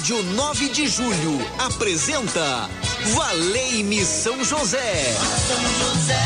Rádio 9 de Julho apresenta Valei-me São José. São José.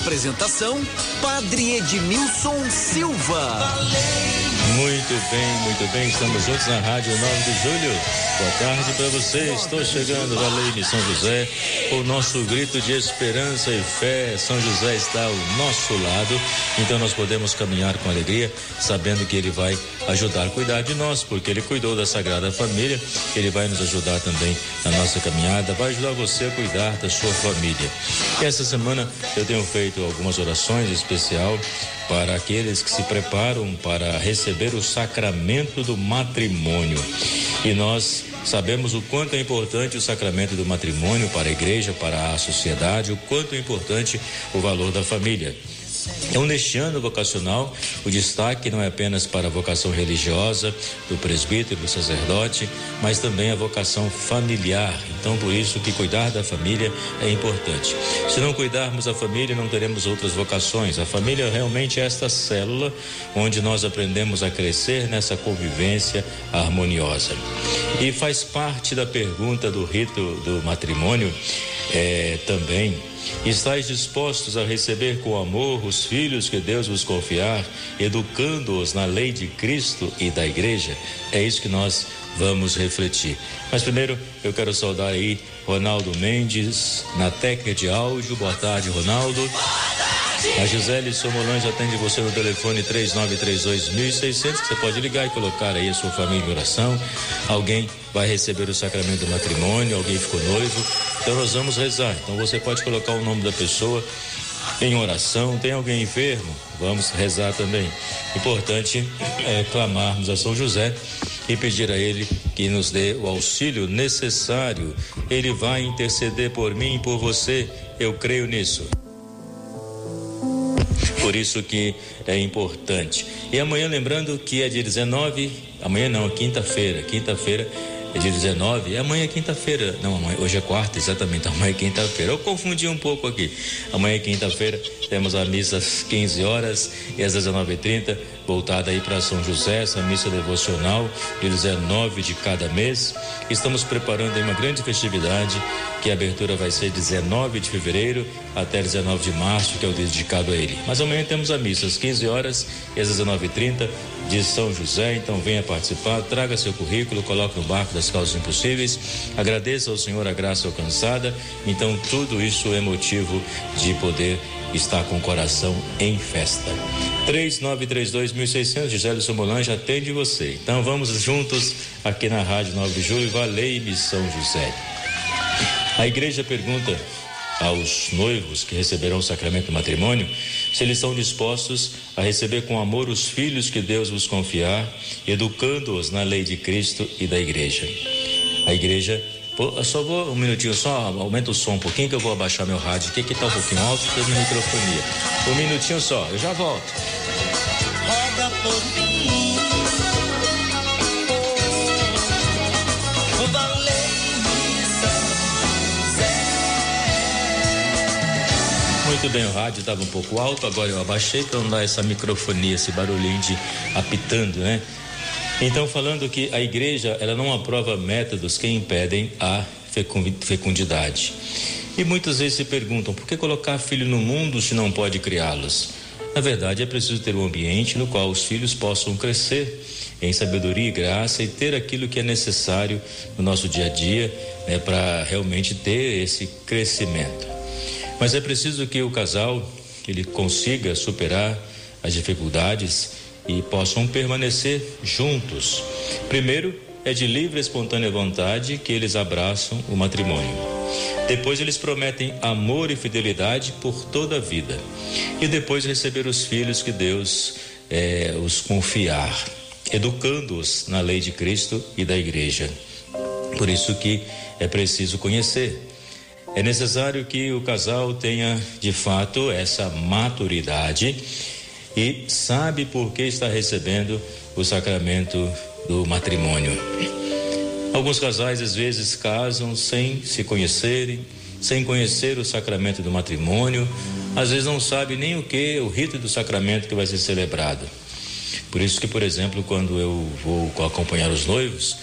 Apresentação Padre Edmilson Silva. Valei muito bem, muito bem. Estamos juntos na Rádio 9 de Julho. Boa tarde para você. Estou chegando, Valei São José, o nosso grito de esperança e fé. São José está ao nosso lado, então nós podemos caminhar com alegria, sabendo que Ele vai ajudar a cuidar de nós, porque Ele cuidou da Sagrada Família. Ele vai nos ajudar também na nossa caminhada, vai ajudar você a cuidar da sua família. Essa semana eu tenho feito algumas orações especial para aqueles que se preparam para receber o sacramento do matrimônio. E nós sabemos o quanto é importante o sacramento do matrimônio para a igreja, para a sociedade, o quanto é importante o valor da família. Então, neste ano vocacional, o destaque não é apenas para a vocação religiosa do presbítero, do sacerdote, mas também a vocação familiar. Então, por isso que cuidar da família é importante. Se não cuidarmos da família, não teremos outras vocações. A família realmente é esta célula onde nós aprendemos a crescer nessa convivência harmoniosa. E faz parte da pergunta do rito do matrimônio é, também Estais dispostos a receber com amor os filhos que Deus vos confiar, educando-os na lei de Cristo e da igreja? É isso que nós vamos refletir. Mas primeiro eu quero saudar aí Ronaldo Mendes na técnica de áudio. Boa tarde, Ronaldo. A Gisele Somolange atende você no telefone 3932.600, que você pode ligar e colocar aí a sua família em oração. Alguém vai receber o sacramento do matrimônio, alguém ficou noivo. Então nós vamos rezar. Então você pode colocar o nome da pessoa em oração. Tem alguém enfermo? Vamos rezar também. Importante é clamarmos a São José e pedir a Ele que nos dê o auxílio necessário. Ele vai interceder por mim e por você. Eu creio nisso. Por isso que é importante. E amanhã, lembrando que é dia 19, amanhã não, quinta-feira. Quinta-feira é dia 19, é amanhã é quinta-feira. Não, amanhã, hoje é quarta, exatamente, amanhã é quinta-feira. Eu confundi um pouco aqui. Amanhã é quinta-feira, temos a missa às 15 horas e às 19h30, voltada aí para São José, essa missa devocional, dia 19 de cada mês. Estamos preparando aí uma grande festividade, que a abertura vai ser 19 de fevereiro até 19 de março, que é o dedicado a ele. Mas amanhã temos a missa às 15 horas e às 19h30 de São José, então venha participar, traga seu currículo, coloque no barco das causas impossíveis, agradeça ao Senhor a graça alcançada, então tudo isso é motivo de poder estar com o coração em festa. 3932.600, Gisele Somolange atende você. Então vamos juntos aqui na Rádio 9 de Julho, Valei-me São José. A igreja pergunta aos noivos que receberão o sacramento do matrimônio se eles estão dispostos a receber com amor os filhos que Deus vos confiar, educando-os na lei de Cristo e da igreja. A igreja Pô, só vou um minutinho, só aumenta o som um pouquinho que eu vou abaixar meu rádio aqui que tá um pouquinho alto da minha microfonia. Um minutinho só, eu já volto. Muito bem, o rádio estava um pouco alto, agora eu abaixei para não dar essa microfonia, esse barulhinho de apitando, né? Então, falando que a igreja, ela não aprova métodos que impedem a fecundidade. E muitas vezes se perguntam, por que colocar filho no mundo se não pode criá-los? Na verdade, é preciso ter um ambiente no qual os filhos possam crescer em sabedoria e graça e ter aquilo que é necessário no nosso dia a dia né, para realmente ter esse crescimento. Mas é preciso que o casal ele consiga superar as dificuldades e possam permanecer juntos. Primeiro, é de livre e espontânea vontade que eles abraçam o matrimônio. Depois eles prometem amor e fidelidade por toda a vida. E depois receber os filhos que Deus é, os confiar, educando-os na lei de Cristo e da igreja. Por isso que é preciso conhecer é necessário que o casal tenha de fato essa maturidade e sabe por que está recebendo o sacramento do matrimônio. Alguns casais às vezes casam sem se conhecerem, sem conhecer o sacramento do matrimônio, às vezes não sabe nem o que, o rito do sacramento que vai ser celebrado. Por isso que, por exemplo, quando eu vou acompanhar os noivos,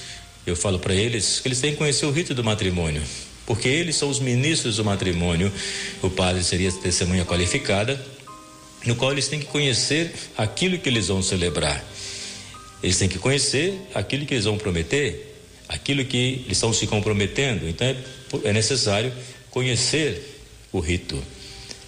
eu falo para eles que eles têm que conhecer o rito do matrimônio, porque eles são os ministros do matrimônio. O padre seria testemunha qualificada, no qual eles têm que conhecer aquilo que eles vão celebrar. Eles têm que conhecer aquilo que eles vão prometer, aquilo que eles estão se comprometendo. Então é, é necessário conhecer o rito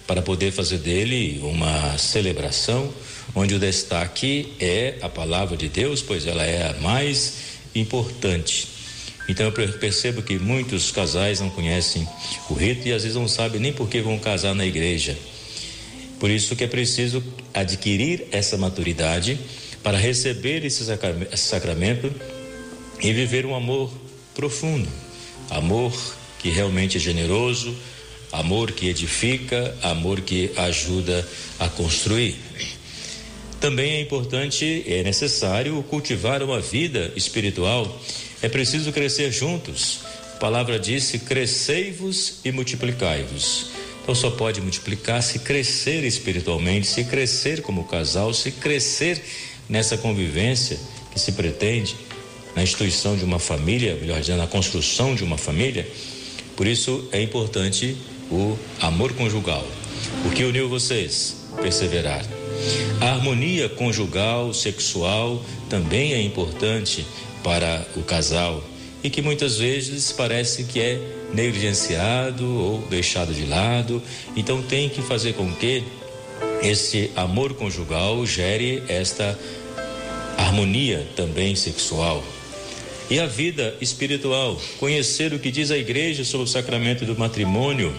para poder fazer dele uma celebração onde o destaque é a palavra de Deus, pois ela é a mais importante. Então eu percebo que muitos casais não conhecem o rito e às vezes não sabem nem por que vão casar na igreja. Por isso que é preciso adquirir essa maturidade para receber esse sacramento e viver um amor profundo, amor que realmente é generoso, amor que edifica, amor que ajuda a construir. Também é importante, é necessário cultivar uma vida espiritual. É preciso crescer juntos. A palavra disse: crescei-vos e multiplicai-vos. Então só pode multiplicar se crescer espiritualmente, se crescer como casal, se crescer nessa convivência que se pretende na instituição de uma família, melhor dizendo, na construção de uma família. Por isso é importante o amor conjugal. O que uniu vocês? Perseverar. A harmonia conjugal, sexual, também é importante para o casal e que muitas vezes parece que é negligenciado ou deixado de lado. Então tem que fazer com que esse amor conjugal gere esta harmonia também sexual. E a vida espiritual, conhecer o que diz a igreja sobre o sacramento do matrimônio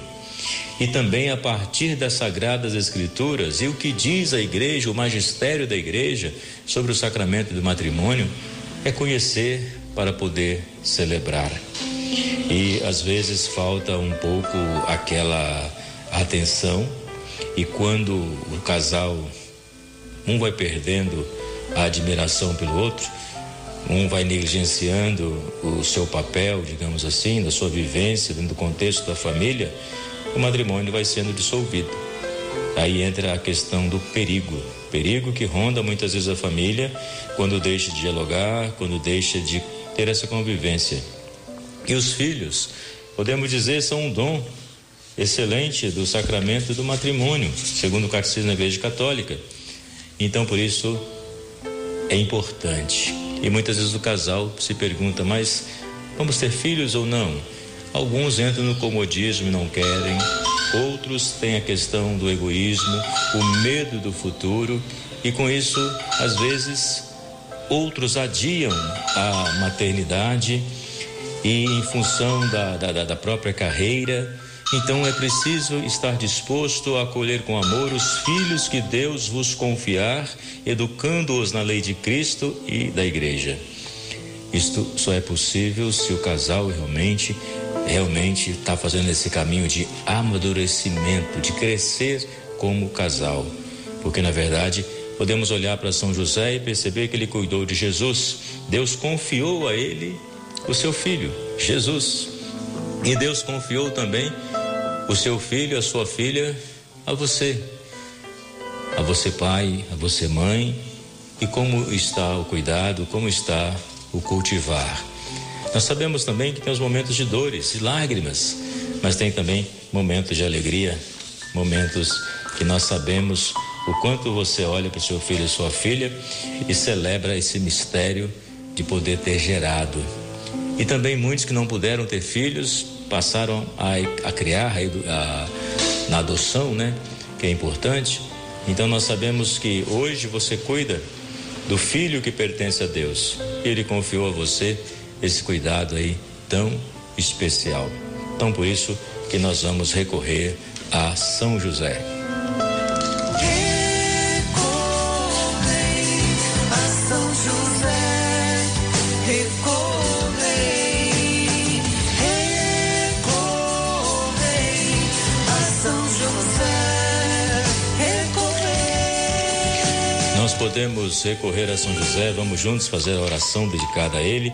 e também a partir das sagradas escrituras e o que diz a igreja, o magistério da igreja sobre o sacramento do matrimônio, é conhecer para poder celebrar. E às vezes falta um pouco aquela atenção e quando o casal um vai perdendo a admiração pelo outro, um vai negligenciando o seu papel, digamos assim, da sua vivência dentro do contexto da família, o matrimônio vai sendo dissolvido. Aí entra a questão do perigo, perigo que ronda muitas vezes a família quando deixa de dialogar, quando deixa de ter essa convivência. E os filhos, podemos dizer, são um dom excelente do sacramento do matrimônio, segundo o catecismo da Igreja Católica. Então, por isso, é importante. E muitas vezes o casal se pergunta, mas vamos ter filhos ou não? Alguns entram no comodismo e não querem, outros têm a questão do egoísmo, o medo do futuro, e com isso, às vezes, outros adiam a maternidade e em função da, da, da própria carreira. Então é preciso estar disposto a acolher com amor os filhos que Deus vos confiar, educando-os na lei de Cristo e da Igreja. Isto só é possível se o casal realmente realmente está fazendo esse caminho de amadurecimento, de crescer como casal. Porque na verdade podemos olhar para São José e perceber que ele cuidou de Jesus. Deus confiou a ele o seu filho, Jesus. E Deus confiou também o seu filho, a sua filha, a você. A você, pai, a você, mãe. E como está o cuidado, como está o cultivar. Nós sabemos também que tem os momentos de dores e lágrimas, mas tem também momentos de alegria, momentos que nós sabemos o quanto você olha para o seu filho e sua filha e celebra esse mistério de poder ter gerado. E também muitos que não puderam ter filhos passaram a, a criar a, na adoção, né? Que é importante. Então nós sabemos que hoje você cuida do filho que pertence a Deus. Ele confiou a você esse cuidado aí tão especial. Então, por isso que nós vamos recorrer a São José. Nós podemos recorrer a São José, vamos juntos fazer a oração dedicada a ele.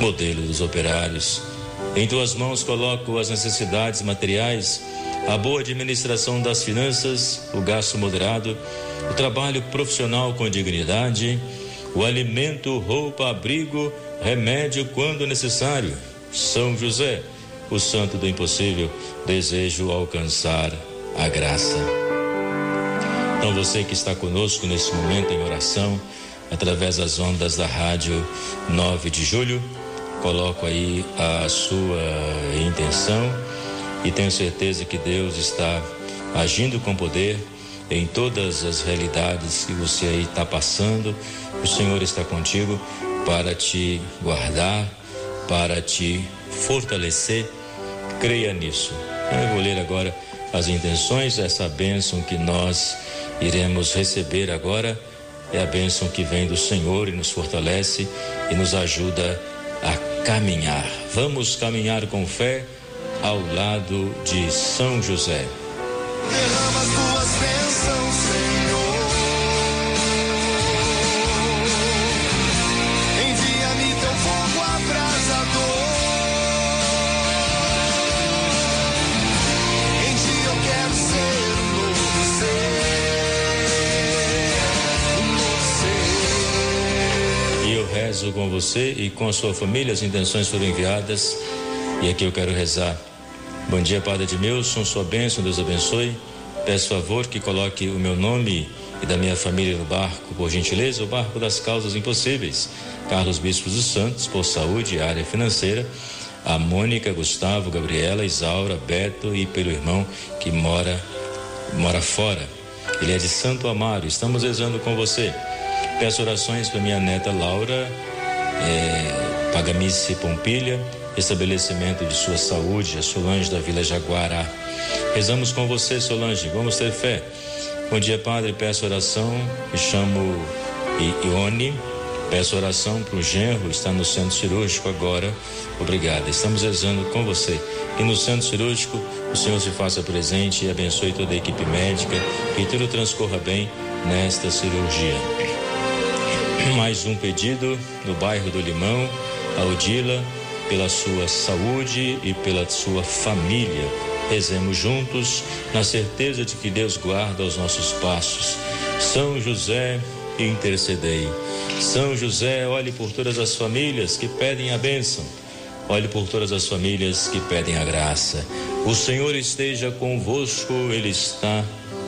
Modelo dos operários. Em tuas mãos coloco as necessidades materiais, a boa administração das finanças, o gasto moderado, o trabalho profissional com dignidade, o alimento, roupa, abrigo, remédio quando necessário. São José, o santo do impossível, desejo alcançar a graça. Então você que está conosco nesse momento em oração, através das ondas da rádio 9 de julho, coloco aí a sua intenção e tenho certeza que Deus está agindo com poder em todas as realidades que você aí está passando. O Senhor está contigo para te guardar, para te fortalecer. Creia nisso. Eu vou ler agora as intenções, essa bênção que nós iremos receber agora. É a bênção que vem do Senhor e nos fortalece e nos ajuda a caminhar. Vamos caminhar com fé ao lado de São José. Derrama tuas bênçãos, Senhor. Com você e com a sua família. As intenções foram enviadas. E aqui eu quero rezar. Bom dia, Padre Edmilson, sua bênção, Deus abençoe. Peço favor que coloque o meu nome e da minha família no barco, por gentileza, o barco das causas impossíveis. Carlos Bispos dos Santos, por saúde e área financeira. A Mônica, Gustavo, Gabriela, Isaura, Beto e pelo irmão que mora mora fora. Ele é de Santo Amaro. Estamos rezando com você. Peço orações para minha neta Laura, é, Pagamice Pompilha, estabelecimento de sua saúde, a Solange da Vila Jaguará. Rezamos com você, Solange, vamos ter fé. Bom dia, Padre, peço oração, me chamo Ione, peço oração para o genro, está no centro cirúrgico agora, obrigada. Estamos rezando com você. E no centro cirúrgico, o Senhor se faça presente e abençoe toda a equipe médica, que tudo transcorra bem nesta cirurgia. Mais um pedido no bairro do Limão, a Odila, pela sua saúde e pela sua família. Rezemos juntos, na certeza de que Deus guarda os nossos passos. São José, intercedei. São José, olhe por todas as famílias que pedem a bênção. Olhe por todas as famílias que pedem a graça. O Senhor esteja convosco, Ele está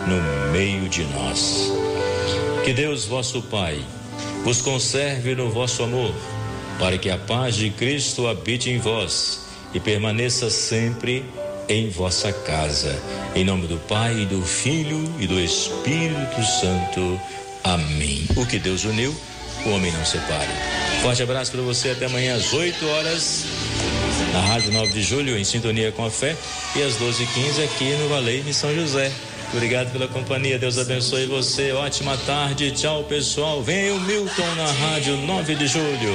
no meio de nós. Que Deus, vosso Pai, vos conserve no vosso amor para que a paz de Cristo habite em vós e permaneça sempre em vossa casa. Em nome do Pai, do Filho e do Espírito Santo. Amém. O que Deus uniu, o homem não separe. Forte abraço para você até amanhã às 8 horas na Rádio 9 de Julho, em sintonia com a fé, e às 12h15 aqui no Valeio de São José. Obrigado pela companhia. Deus abençoe você. Ótima tarde. Tchau, pessoal. Vem o Milton na Rádio 9 de Julho.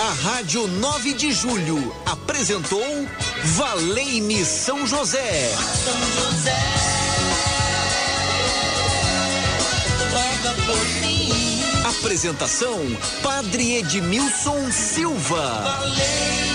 A Rádio 9 de Julho apresentou Valei-me São José. São José. Apresentação: Padre Edmilson Silva. Valei